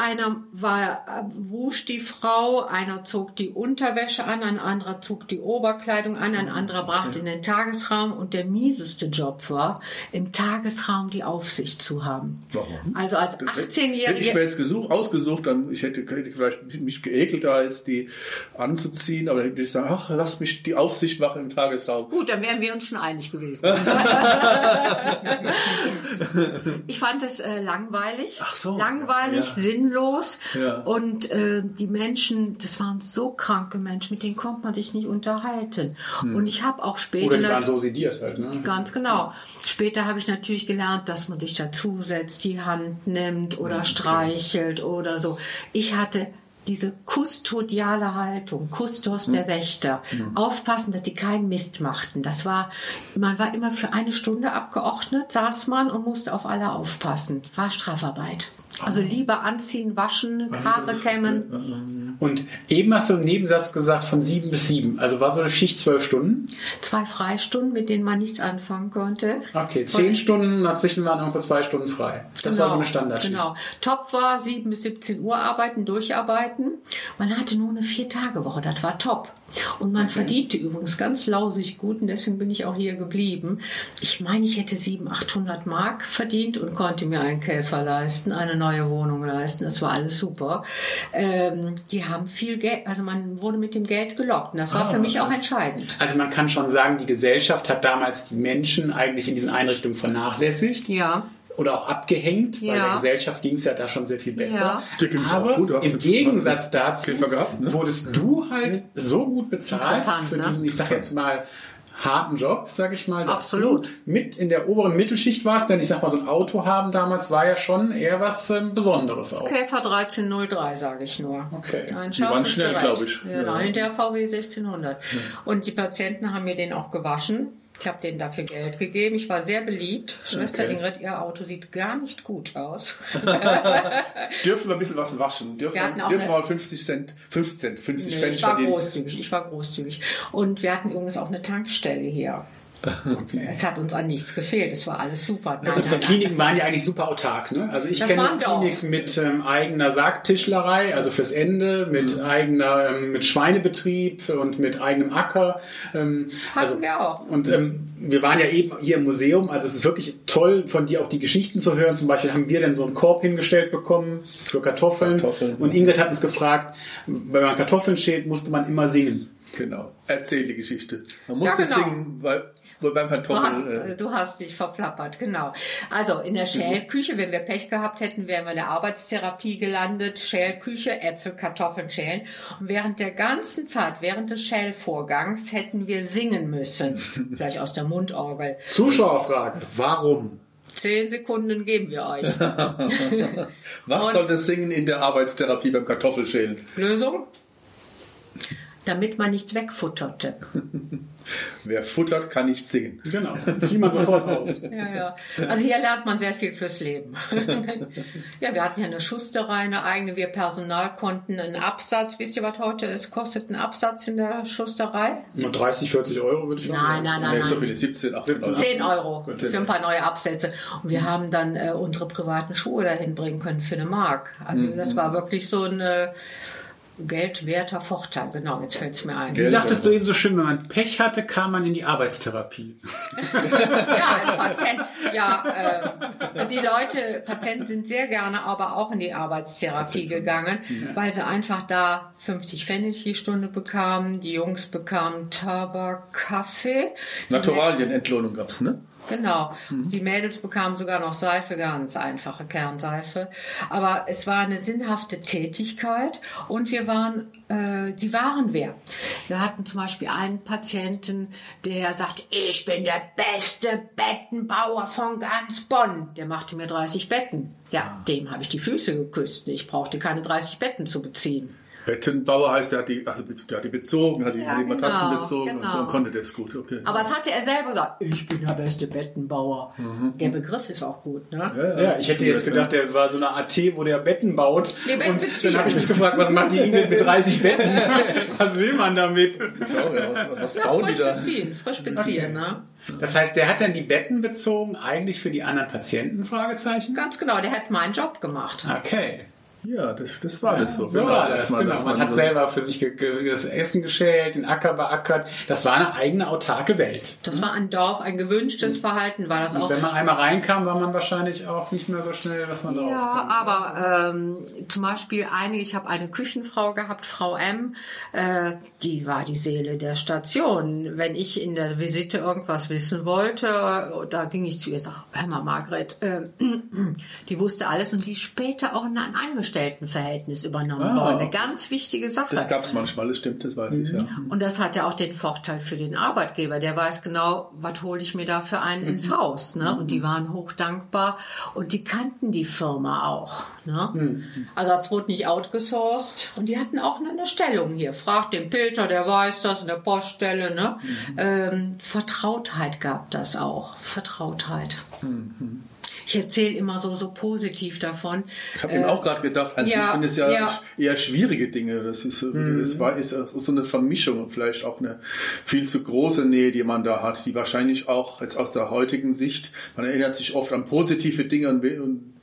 einer war äh, wusch die Frau, einer zog die Unterwäsche an, ein anderer zog die Oberkleidung an, ein anderer brachte in den Tagesraum und der mieseste Job war, im Tagesraum die Aufsicht zu haben. Warum? Also als Hätte ich mir 18-Jährige. jetzt gesucht, ausgesucht, dann ich hätte, hätte ich vielleicht mich geekelt, da jetzt die anzuziehen, aber dann hätte ich sagen, ach, lass mich die Aufsicht machen im Tagesraum. Gut, dann wären wir uns schon einig gewesen. *laughs* ich fand es äh, langweilig. Ach so, Langweilig, ja. Sinnlos. Ja. Und äh, die Menschen, das waren so kranke Menschen, mit denen konnte man sich nicht unterhalten. Hm. Und ich habe auch später... Oder die waren so sediert halt, ne? Ganz genau. Später habe ich natürlich gelernt, dass man sich dazusetzt, die Hand nimmt oder streichelt oder so. Ich hatte diese kustodiale Haltung, Kustos der Wächter, aufpassen, dass die keinen Mist machten. Das war, man war immer für eine Stunde abgeordnet, saß man und musste auf alle aufpassen. War Strafarbeit. Also lieber anziehen, waschen, Haare kämmen. Und eben hast du im Nebensatz gesagt von sieben bis sieben. Also war so eine Schicht zwölf Stunden. Zwei Freistunden, mit denen man nichts anfangen konnte. Okay, zehn Stunden, dazwischen waren irgendwo zwei Stunden frei. Das war so eine Standardschicht. Genau. Top war 7 bis 17 Uhr arbeiten, durcharbeiten. Man hatte nur eine Vier-Tage-Woche, das war top. Und man verdiente übrigens ganz lausig gut und deswegen bin ich auch hier geblieben. Ich meine, ich hätte 700, 800 Mark verdient und konnte mir einen Käfer leisten, eine neue Wohnung leisten. Das war alles super. Ähm, die haben viel Geld, also man wurde mit dem Geld gelockt und das war Ah, für mich auch entscheidend. Also man kann schon sagen, die Gesellschaft hat damals die Menschen eigentlich in diesen Einrichtungen vernachlässigt Ja. Oder auch abgehängt, weil Ja. der Gesellschaft ging es ja da schon sehr viel besser. Ja. Aber gut, du hast im Gegensatz dazu gehabt, ne? wurdest du halt so gut bezahlt für ne? diesen, ich sag jetzt mal, harten Job, sag ich mal, dass Absolut. du mit in der oberen Mittelschicht warst, denn ich sag mal, so ein Auto haben damals war ja schon eher was ähm, Besonderes auch. Käfer 1303, sage ich nur. Okay. Ein Die waren schnell, Gerät. glaub ich. Ja, Ja. hinter VW 1600. Und die Patienten haben mir den auch gewaschen. Ich habe denen dafür Geld gegeben. Ich war sehr beliebt. Schwester Okay. Ingrid, ihr Auto sieht gar nicht gut aus. *laughs* Dürfen wir ein bisschen was waschen? Dürfen Wir hatten wir, auch dürfen mal 50 Cent, 50 Cent, 50 Nee, Pfennig ich war verdienen? großzügig. Ich war großzügig. Und wir hatten übrigens auch eine Tankstelle hier. Es hat uns an nichts gefehlt. Es war alles super. Nein, Unsere nein, nein. Kliniken waren ja eigentlich super autark. Ne? Also ich Das kenne. Kliniken mit ähm, eigener Sargtischlerei, also fürs Ende, mit Mhm. eigener, ähm, mit Schweinebetrieb und mit eigenem Acker. Ähm, Hatten wir auch. Und ähm, wir waren ja eben hier im Museum, also es ist wirklich toll, von dir auch die Geschichten zu hören. Zum Beispiel haben wir dann so einen Korb hingestellt bekommen für Kartoffeln. Kartoffeln, und Ingrid hat uns gefragt, wenn man Kartoffeln schält, musste man immer singen. Genau. Erzähl die Geschichte. Man muss Ja, genau. singen, weil, weil beim Du hast, Kartoffeln... äh, du hast dich verplappert, genau. Also in der Schälküche, wenn wir Pech gehabt hätten, wären wir in der Arbeitstherapie gelandet. Schälküche, Äpfel, Kartoffeln schälen. Und während der ganzen Zeit, während des Schälvorgangs, hätten wir singen müssen. *laughs* Vielleicht aus der Mundorgel. Zuschauerfrage, warum? Zehn Sekunden geben wir euch. *laughs* was und- soll das Singen in der Arbeitstherapie beim Kartoffelschälen? Lösung? Damit man nichts wegfutterte. *laughs* Wer futtert, kann nicht singen. Genau, fiel man sofort auf. *laughs* Ja, ja. Also hier lernt man sehr viel fürs Leben. *laughs* ja, wir hatten ja eine Schusterei, eine eigene. Wir Personal konnten einen Absatz. Wisst ihr, was heute es kostet, ein Absatz in der Schusterei? Nur 30, 40 Euro würde ich schon Nein, sagen. nein, Nee, nein, so nein. viele, 17, 18 Euro. 10 Euro für ein paar neue Absätze. Und wir haben dann äh, unsere privaten Schuhe dahin bringen können für eine Mark. Also Mhm. das war wirklich so ein äh, geldwerter Vorteil. Genau, jetzt fällt es mir ein. Wie sagtest du eben so schön, wenn man Pech hatte, kam man in die Arbeitstherapie. *laughs* Ja, als Patient. Ja, äh, die Leute, Patienten sind sehr gerne aber auch in die Arbeitstherapie gegangen, weil sie einfach da 50 Pfennig die Stunde bekamen. Die Jungs bekamen Tabak, Kaffee. Die Naturalienentlohnung gab's, ne? Genau. Die Mädels bekamen sogar noch Seife, ganz einfache Kernseife. Aber es war eine sinnhafte Tätigkeit und wir waren, äh, die waren wer. Wir hatten zum Beispiel einen Patienten, der sagte, ich bin der beste Bettenbauer von ganz Bonn. Der machte mir 30 Betten. Ja, dem habe ich die Füße geküsst. Ich brauchte keine 30 Betten zu beziehen. Bettenbauer heißt, der hat die, also der hat die bezogen, hat die, Ja, die Matratzen genau, bezogen und so genau. und konnte das gut, okay. Aber das hatte er selber gesagt. Ich bin der beste Bettenbauer. Der Begriff ist auch gut, ne? Ja, ich hätte jetzt gedacht, der war so eine AT, wo der Betten baut. Nee, Betten und dann habe ich mich gefragt, was macht die Ingrid mit 30 Betten? *laughs* was will man damit? Schau, ja, was, was Ja, bauen die frisch da? beziehen, frisch beziehen, ne? Das heißt, der hat dann die Betten bezogen, eigentlich für die anderen Patienten? Fragezeichen. Ganz genau, der hat meinen Job gemacht. Okay. Ja, das, das war das so. So war das, genau. Man man hat so- selber für sich das Essen geschält, den Acker beackert. Das war eine eigene autarke Welt. Das war ein Dorf, ein gewünschtes Verhalten war das Und auch. wenn man einmal reinkam, war man wahrscheinlich auch nicht mehr so schnell, was man da Ja, rauskam. aber ähm, zum Beispiel eine, ich habe eine Küchenfrau gehabt, Frau M, äh, die war die Seele der Station. Wenn ich in der Visite irgendwas wissen wollte, da ging ich zu ihr und sag, hör mal, Margret, äh, *clears throat* die wusste alles und die später auch in ein Angestelltenverhältnis übernommen Ah. worden. Eine ganz wichtige Sache. Das gab es manchmal, das stimmt, das weiß ich, ja. Und das hat ja auch den Vorteil für den Arbeitgeber. Der weiß genau, was hole ich mir da für einen ins Haus. Ne? Und die waren hoch dankbar und die kannten die Firma auch. Ne? Also das wurde nicht outgesourced und die hatten auch eine Stellung hier. Fragt den Peter, der weiß das, in der Poststelle. Ne? Ähm, Vertrautheit gab das auch. Vertrautheit. Ich erzähle immer so, so positiv davon. Ich habe eben auch gerade gedacht, an sich ja, sind es ja, ja. eher schwierige Dinge. Das ist, so- das war, ist so eine Vermischung und vielleicht auch eine viel zu große Nähe, die man da hat, die wahrscheinlich auch jetzt aus der heutigen Sicht, man erinnert sich oft an positive Dinge und, und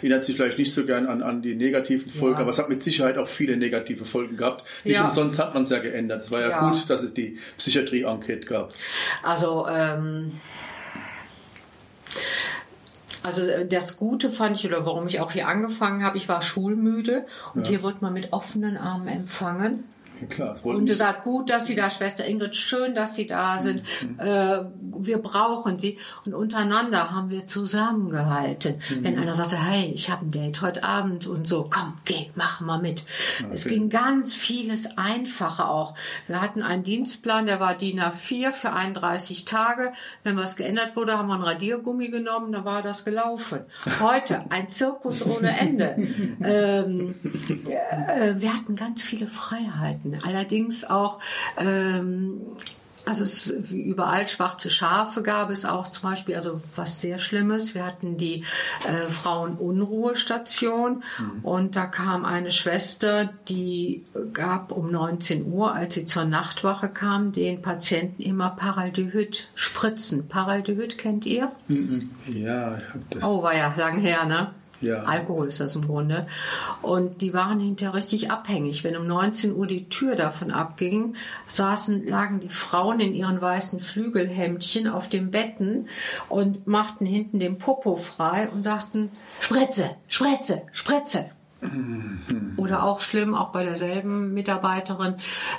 erinnert sich vielleicht nicht so gern an, an die negativen Folgen, aber es hat mit Sicherheit auch viele negative Folgen gehabt. Nicht Ja. umsonst hat man es ja geändert. Es war ja, Ja. gut, dass es die Psychiatrie-Enquete gab. Also, ähm, also äh, das Gute fand ich, oder warum ich auch hier angefangen habe, ich war schulmüde und hier wird man mit offenen Armen empfangen. *laughs* Klar, Und gesagt, gut, dass Sie da, Schwester Ingrid, schön, dass Sie da sind. Äh, wir brauchen Sie. Und untereinander haben wir zusammengehalten. Wenn einer sagte, hey, ich habe ein Date heute Abend und so, komm, geh, mach mal mit. Es ging ganz vieles einfacher auch. Wir hatten einen Dienstplan, der war DIN A4 für 31 Tage. Wenn was geändert wurde, haben wir ein Radiergummi genommen, dann war das gelaufen. Heute *laughs* ein Zirkus ohne Ende. *laughs* ähm, äh, wir hatten ganz viele Freiheiten. Allerdings auch, ähm, also es, wie überall schwarze Schafe gab es auch zum Beispiel, also was sehr Schlimmes. Wir hatten die äh, Frauenunruhestation und da kam eine Schwester, die gab um 19 Uhr, als sie zur Nachtwache kam, den Patienten immer Paraldehyd spritzen. Paraldehyd kennt ihr? ja, ich hab das. Oh, war ja lang her, ne? Ja. Alkohol ist das im Grunde. Und die waren hinterher richtig abhängig. Wenn um 19 Uhr die Tür davon abging, saßen, lagen die Frauen in ihren weißen Flügelhemdchen auf den Betten und machten hinten den Popo frei und sagten, Spritze, Spritze, Spritze. Oder auch schlimm, auch bei derselben Mitarbeiterin.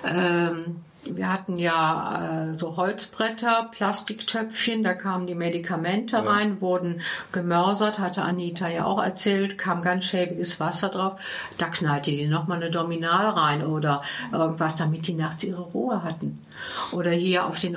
Ähm, wir hatten ja äh, so Holzbretter, Plastiktöpfchen, da kamen die Medikamente rein, wurden gemörsert, hatte Anita ja auch erzählt, kam ganz schäbiges Wasser drauf. Da knallte die nochmal eine Dominal rein oder irgendwas, damit die nachts ihre Ruhe hatten. Oder hier auf den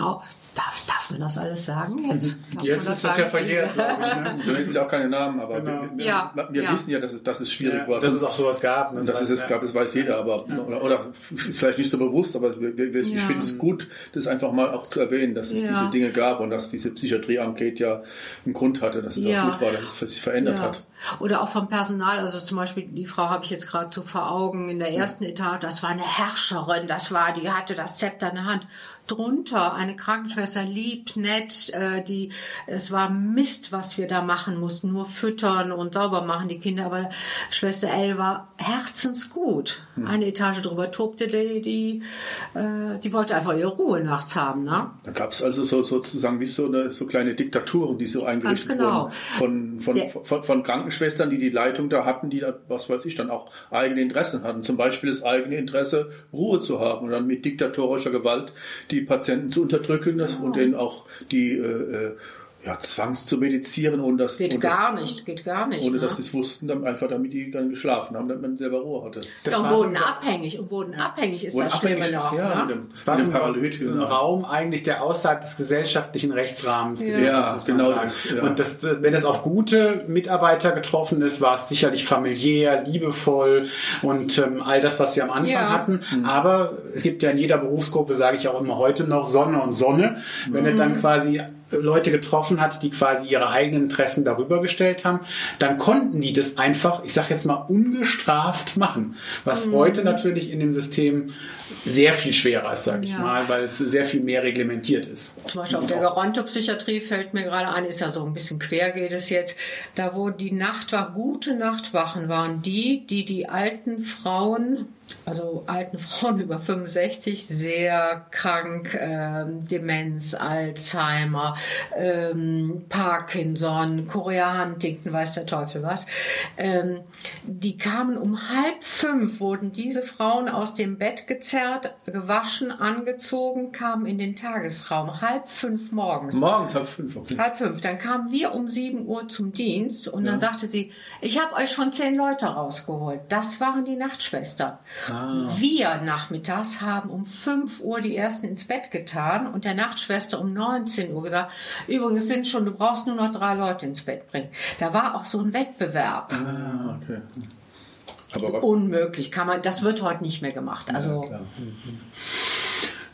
Darf, darf man das alles sagen jetzt? Darf Jetzt ist das ja verjährt, glaube ich. Ne? Du *laughs* nennst ja auch keine Namen, aber Genau. wir, wir, Ja, wir ja. wissen ja, dass es, dass es schwierig Ja, war. dass es auch sowas gab. ne? Dass es es gab, das weiß jeder, aber oder, oder ist vielleicht nicht so bewusst, aber wir, wir, ich finde es gut, das einfach mal auch zu erwähnen, dass es Ja. diese Dinge gab und dass diese Psychiatrie-Enquete ja einen Grund hatte, dass es Ja. auch gut war, dass es sich verändert hat. Oder auch vom Personal, also zum Beispiel die Frau habe ich jetzt gerade so vor Augen in der ersten Etage, das war eine Herrscherin, das war, die hatte das Zepter in der Hand. Drunter eine Krankenschwester, lieb, nett, äh, die, es war Mist, was wir da machen mussten, nur füttern und sauber machen die Kinder, aber Schwester L war herzensgut. Eine Etage drüber tobte die, die, äh, die wollte einfach ihre Ruhe nachts haben, ne? Da gab es also so, sozusagen wie so, eine, so kleine Diktaturen, die so eingerichtet genau. wurden von, von, Der- von, von Krankenschwestern, die die Leitung da hatten, die da, was weiß ich, dann auch eigene Interessen hatten. Zum Beispiel das eigene Interesse, Ruhe zu haben und dann mit diktatorischer Gewalt die Patienten zu unterdrücken das, und denen auch die äh, äh, ja, zwangs zu medizieren, ohne dass, Geht gar nicht, geht gar nicht. ohne ne? dass sie es wussten, dann einfach damit die dann geschlafen haben, damit man selber Ruhe hatte. Das ja, und war so wurden ein- abhängig und wurden abhängig ist Wurden das abhängig, noch. ja, ne? dem, Das war so ein, Paralyt. so ein genau. Raum eigentlich der außerhalb des gesellschaftlichen Rechtsrahmens Ja. gewesen Ja, ist, muss man genau sagen. das, ja. Und das, das, wenn es auf gute Mitarbeiter getroffen ist, war es sicherlich familiär, liebevoll und ähm, all das, was wir am Anfang Ja. hatten. Aber es gibt ja in jeder Berufsgruppe, sage ich auch immer heute noch, Sonne und Sonne. Wenn es dann quasi Leute getroffen hat, die quasi ihre eigenen Interessen darüber gestellt haben, dann konnten die das einfach, ich sage jetzt mal, ungestraft machen. Was heute natürlich in dem System sehr viel schwerer ist, sage ich Ja. mal, weil es sehr viel mehr reglementiert ist. Zum Beispiel auf der Gerontopsychiatrie fällt mir gerade ein, ist ja so ein bisschen quer geht es jetzt, da wo die Nachtwachen, gute Nachtwachen waren, die, die die alten Frauen, also alten *laughs* Frauen über 65, sehr krank, ähm, Demenz, Alzheimer, ähm, Parkinson, Korea Huntington, weiß der Teufel was, ähm, die kamen um halb fünf, wurden diese Frauen aus dem Bett gezerrt, gewaschen, angezogen, kamen in den Tagesraum, halb fünf morgens. Morgens halb fünf. Okay. Halb fünf. Dann kamen wir um sieben Uhr zum Dienst und dann sagte sie, ich habe euch schon zehn Leute rausgeholt. Das waren die Nachtschwestern. Wir nachmittags haben um fünf Uhr die ersten ins Bett getan und der Nachtschwester um 19 Uhr gesagt, übrigens sind schon, du brauchst nur noch drei Leute ins Bett bringen. Da war auch so ein Wettbewerb. Ah, okay. Aber was, Unmöglich, kann man, das wird heute nicht mehr gemacht. Also, klar.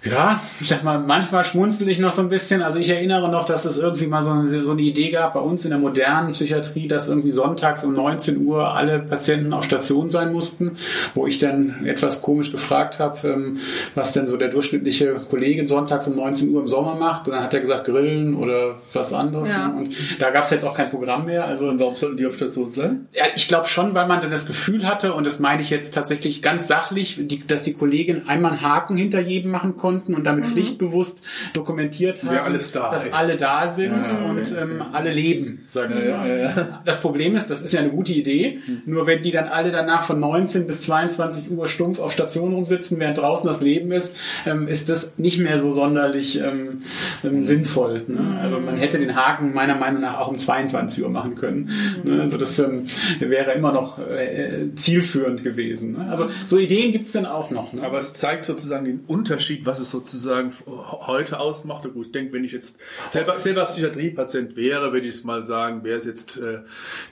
Ja, ich sag mal, manchmal schmunzel ich noch so ein bisschen. Also ich erinnere noch, dass es irgendwie mal so eine, so eine Idee gab bei uns in der modernen Psychiatrie, dass irgendwie sonntags um 19 Uhr alle Patienten auf Station sein mussten, wo ich dann etwas komisch gefragt habe, ähm, was denn so der durchschnittliche Kollege sonntags um 19 Uhr im Sommer macht. Und dann hat er gesagt, grillen oder was anderes. Ja. ne? Und da gab es jetzt auch kein Programm mehr. Also Und warum sollten die auf Station sein? ja, ich glaube schon, weil man dann das Gefühl hatte, und das meine ich jetzt tatsächlich ganz sachlich, die, dass die Kollegin einmal einen Haken hinter jedem machen konnten und damit pflichtbewusst dokumentiert haben, da dass ist. alle da sind Ja, und ähm, alle leben, sage ich Ja, mal. ja, ja. Das Problem ist, das ist ja eine gute Idee, nur wenn die dann alle danach von 19 bis 22 Uhr stumpf auf Station rumsitzen, während draußen das Leben ist, ähm, ist das nicht mehr so sonderlich ähm, ähm, sinnvoll. Ne? Also man hätte den Haken meiner Meinung nach auch um 22 Uhr machen können. Ne? Also das ähm, wäre immer noch äh, zielführend gewesen. Ne? Also so Ideen gibt's dann auch noch. Ne? Aber es zeigt sozusagen den Unterschied, was es sozusagen heute ausmacht. Gut, ich denke, wenn ich jetzt selber, selber Psychiatriepatient wäre, würde ich es mal sagen, wäre es jetzt äh,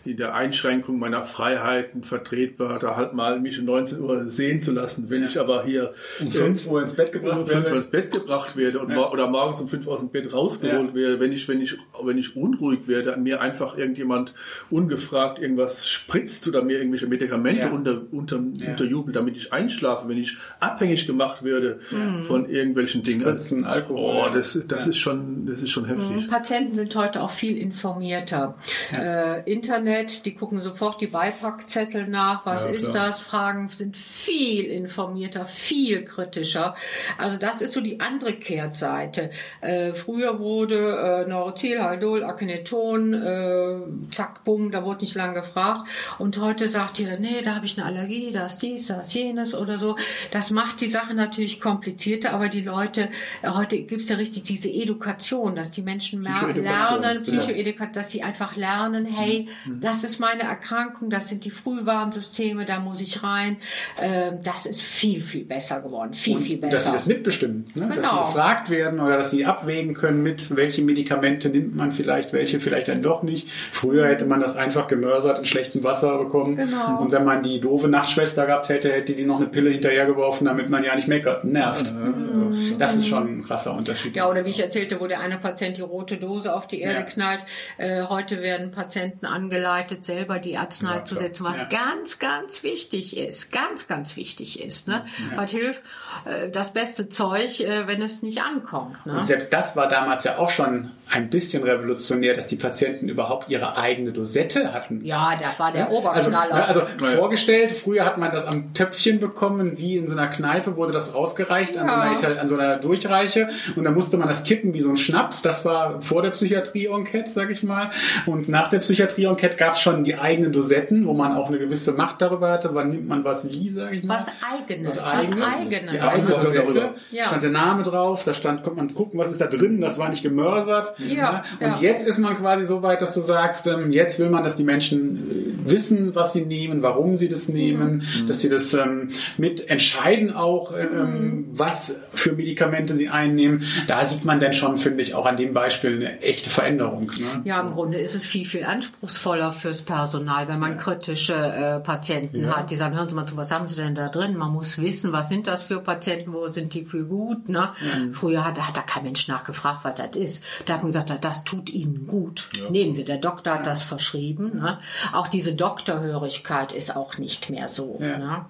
in der Einschränkung meiner Freiheiten vertretbar, da halt mal mich um 19 Uhr sehen zu lassen. Wenn ich aber hier um 5 Uhr ins Bett um gebracht 5 Uhr werde. ins Bett gebracht werde und mor- oder morgens um 5 Uhr aus dem Bett rausgeholt Ja. werde, wenn ich, wenn ich, wenn ich unruhig werde, mir einfach irgendjemand ungefragt irgendwas spritzt oder mir irgendwelche Medikamente Ja. unter, unter, Ja. unterjubelt, damit ich einschlafe, wenn ich abhängig gemacht werde von irgendwelchen Dingen. Spritzen, Alkohol. Oh, das, ist- das ist schon, das ist schon heftig. Patienten sind heute auch viel informierter. Äh, Internet, die gucken sofort die Beipackzettel nach. Was Ja, ist das? Fragen sind viel informierter, viel kritischer. Also das ist so die andere Kehrtseite. Äh, früher wurde äh, Neurozil, Haldol, Akineton, äh, zack, bumm, da wurde nicht lange gefragt. Und heute sagt jeder, nee, da habe ich eine Allergie, da ist dies, da ist jenes oder so. Das macht die Sache natürlich komplizierter, aber die Leute, äh, heute gibt's ja richtig diese Edukation, dass die Menschen Psychoedukation, lernen. Psychoedukation, dass sie einfach lernen, hey, das ist meine Erkrankung, das sind die Frühwarnsysteme, da muss ich rein. Ähm, das ist viel, viel besser geworden, viel, viel besser. Dass sie das mitbestimmen, ne? dass sie Genau. gefragt werden oder dass sie abwägen können mit, welche Medikamente nimmt man vielleicht, welche vielleicht dann doch nicht. Früher hätte man das einfach gemörsert in schlechtem Wasser bekommen. Genau. Und wenn man die doofe Nachtschwester gehabt hätte, hätte die noch eine Pille hinterhergeworfen, damit man ja nicht meckert, nervt. Also, das ist schon ein krasser Unterschied. Ja, oder wie ich erzählte, wo der eine Patient die rote Dose auf die Erde Ja. knallt. Äh, heute werden Patienten angeleitet, selber die Arznei Ja, zu setzen, was Ja. ganz, ganz wichtig ist. Ganz, ganz wichtig ist. Ne? Was hilft äh, das beste Zeug, äh, wenn es nicht ankommt. Ne? Und selbst das war damals ja auch schon ein bisschen revolutionär, dass die Patienten überhaupt ihre eigene Dosette hatten. Ja, das war der Also, Oberknaller. ne, also vorgestellt, früher hat man das am Töpfchen bekommen, wie in so einer Kneipe wurde das rausgereicht an so einer Ja. an so einer Durchreiche und da musste man das kippen wie so ein Schnaps. Das war vor der Psychiatrie-Enquete, sag ich mal. Und nach der Psychiatrie-Enquete gab es schon die eigenen Dosetten, wo man auch eine gewisse Macht darüber hatte. Wann nimmt man was wie, sag ich mal? Was Eigenes. Was Eigenes. Was Eigenes. Die eigene Dosette. darüber. Ja. Stand der Name drauf, da stand, konnte man gucken, was ist da drin, das war nicht gemörsert. Ja, Und ja. jetzt ist man quasi so weit, dass du sagst, ähm, jetzt will man, dass die Menschen äh, wissen, was sie nehmen, warum sie das nehmen, dass sie das ähm, mit entscheiden auch, ähm, was für Medikamente sie einnehmen. Da sieht man dann schon, finde ich, auch an dem Beispiel eine echte Veränderung. Ne? Ja, im Grunde ist es viel, viel anspruchsvoller fürs Personal, wenn man kritische äh, Patienten hat, die sagen, hören Sie mal zu, was haben Sie denn da drin? Man muss wissen, was sind das für Patienten, wo sind die für gut? Ne? Früher hat, hat da kein Mensch nachgefragt, was das ist. Da hat man gesagt, das tut Ihnen gut. Nehmen Sie, der Doktor hat das verschrieben. Ne? Auch diese Doktorhörigkeit ist auch nicht mehr so. Ja. Ne?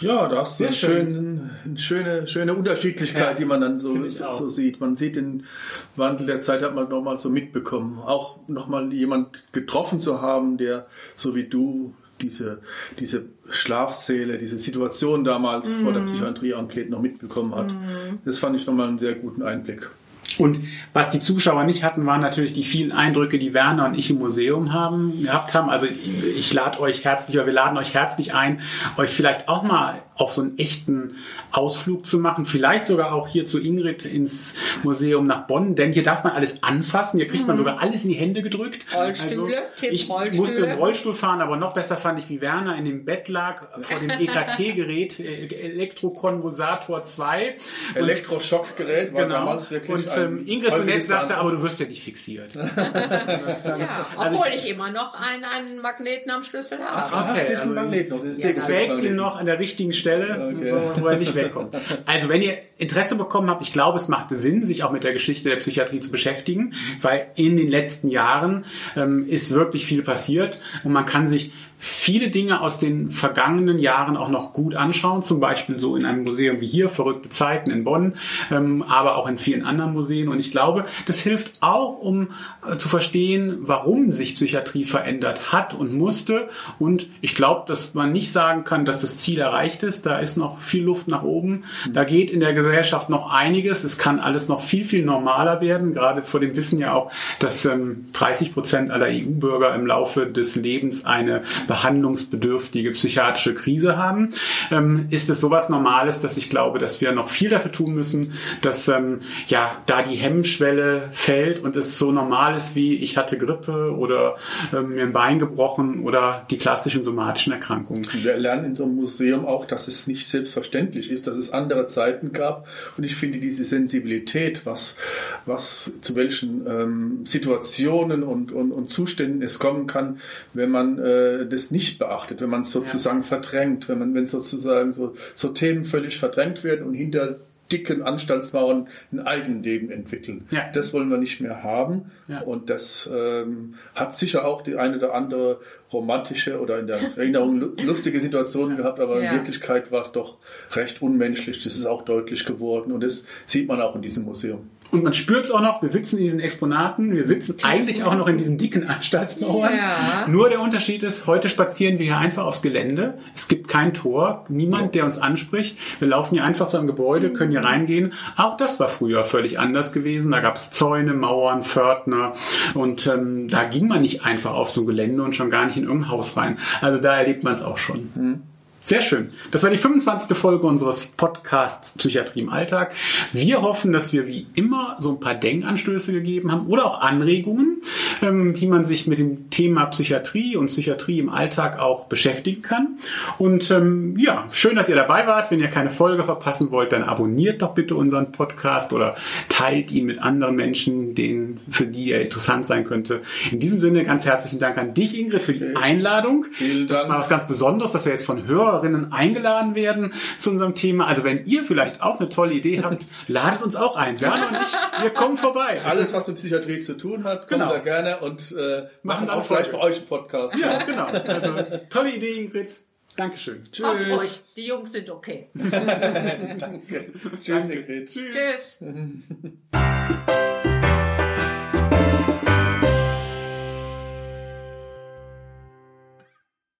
Ja, da hast du Sehr eine schöne, eine schöne, schöne Unterschiedlichkeit, Ja, die man dann so, so sieht. Man sieht den Wandel der Zeit, hat man nochmal so mitbekommen. Auch nochmal jemand getroffen zu haben, der so wie du diese, diese Schlafsäle, diese Situation damals vor der Psychiatrie-Enquete noch mitbekommen hat. Das fand ich nochmal einen sehr guten Einblick. Und was die Zuschauer nicht hatten, waren natürlich die vielen Eindrücke, die Werner und ich im Museum haben, gehabt haben. Also ich, lade euch herzlich, oder wir laden euch herzlich ein, euch vielleicht auch mal auf so einen echten Ausflug zu machen. Vielleicht sogar auch hier zu Ingrid ins Museum nach Bonn, denn hier darf man alles anfassen. Hier kriegt man sogar alles in die Hände gedrückt. Mhm. Rollstühle, Tipp, ich Rollstühle. musste einen Rollstuhl fahren, aber noch besser fand ich, wie Werner in dem Bett lag vor dem EKT-Gerät, äh, Elektrokonvulsator 2. Und- Elektroschockgerät war Genau. damals wirklich und ein ähm, Ingrid zunächst sagte, aber du wirst ja nicht fixiert. *laughs* Ja, Also obwohl ich, immer noch einen, einen Magneten am Schlüssel habe. Ach, hast diesen also Magnet noch? Das ist Ja, ihn noch an der richtigen Stelle, Okay. so, wo er nicht wegkommt. Also wenn ihr Interesse bekommen habt, ich glaube, es macht Sinn, sich auch mit der Geschichte der Psychiatrie zu beschäftigen, weil in den letzten Jahren ähm, ist wirklich viel passiert und man kann sich viele Dinge aus den vergangenen Jahren auch noch gut anschauen, zum Beispiel so in einem Museum wie hier, Verrückte Zeiten in Bonn, ähm, aber auch in vielen anderen Museen. Und ich glaube, das hilft auch, um äh, zu verstehen, warum sich Psychiatrie verändert hat und musste. Und ich glaube, dass man nicht sagen kann, dass das Ziel erreicht ist. Da ist noch viel Luft nach oben. Da geht in der Gesellschaft noch einiges. Es kann alles noch viel, viel normaler werden. Gerade vor dem Wissen ja auch, dass ähm, 30 Prozent aller EU-Bürger im Laufe des Lebens eine behandlungsbedürftige psychiatrische Krise haben. Ähm, ist es sowas Normales, dass ich glaube, dass wir noch viel dafür tun müssen, dass ähm, ja da die Hemmschwelle fällt und es so normal ist wie ich hatte Grippe oder ähm, mir ein Bein gebrochen oder die klassischen somatischen Erkrankungen. Wir lernen in so einem Museum auch, dass es nicht selbstverständlich ist, dass es andere Zeiten gab. Und ich finde diese Sensibilität, was, was zu welchen ähm, Situationen und, und, und Zuständen es kommen kann, wenn man äh, das nicht beachtet, wenn man es sozusagen verdrängt, wenn man, wenn sozusagen so, so Themen völlig verdrängt werden und hinter dicken Anstaltsmauern ein Eigenleben entwickeln. Ja. Das wollen wir nicht mehr haben. Ja. Und das ähm, hat sicher auch die eine oder andere romantische oder in der Erinnerung lu- lustige Situation gehabt, aber Ja. in Wirklichkeit war es doch recht unmenschlich. Das ist auch deutlich geworden und das sieht man auch in diesem Museum. Und man spürt es auch noch, wir sitzen in diesen Exponaten, wir sitzen eigentlich auch noch in diesen dicken Anstaltsmauern. Ja. Nur der Unterschied ist, heute spazieren wir hier einfach aufs Gelände. Es gibt kein Tor, niemand, der uns anspricht. Wir laufen hier einfach zu einem Gebäude, können hier reingehen. Auch das war früher völlig anders gewesen. Da gab es Zäune, Mauern, Pförtner und ähm, da ging man nicht einfach auf so ein Gelände und schon gar nicht in irgendein Haus rein. Also da erlebt man es auch schon. Sehr schön. Das war die 25. Folge unseres Podcasts Psychiatrie im Alltag. Wir hoffen, dass wir wie immer so ein paar Denkanstöße gegeben haben oder auch Anregungen, ähm, wie man sich mit dem Thema Psychiatrie und Psychiatrie im Alltag auch beschäftigen kann. Und ähm, ja, schön, dass ihr dabei wart. Wenn ihr keine Folge verpassen wollt, dann abonniert doch bitte unseren Podcast oder teilt ihn mit anderen Menschen, denen, für die er interessant sein könnte. In diesem Sinne ganz herzlichen Dank an dich, Ingrid, für die Einladung. Das war was ganz Besonderes, dass wir jetzt von Hörerinnen eingeladen werden zu unserem Thema. Also wenn ihr vielleicht auch eine tolle Idee habt, *laughs* ladet uns auch ein. Werner und ich, wir kommen vorbei. Alles, was mit Psychiatrie zu tun hat, kommen Genau. da gerne und äh, machen dann auch vielleicht bei euch einen Podcast. Ja, genau. Also tolle Idee, Ingrid. Dankeschön. Tschüss. ruhig, die Jungs sind okay. *laughs* Danke. Tschüss, Ingrid. Tschüss. Tschüss. *laughs*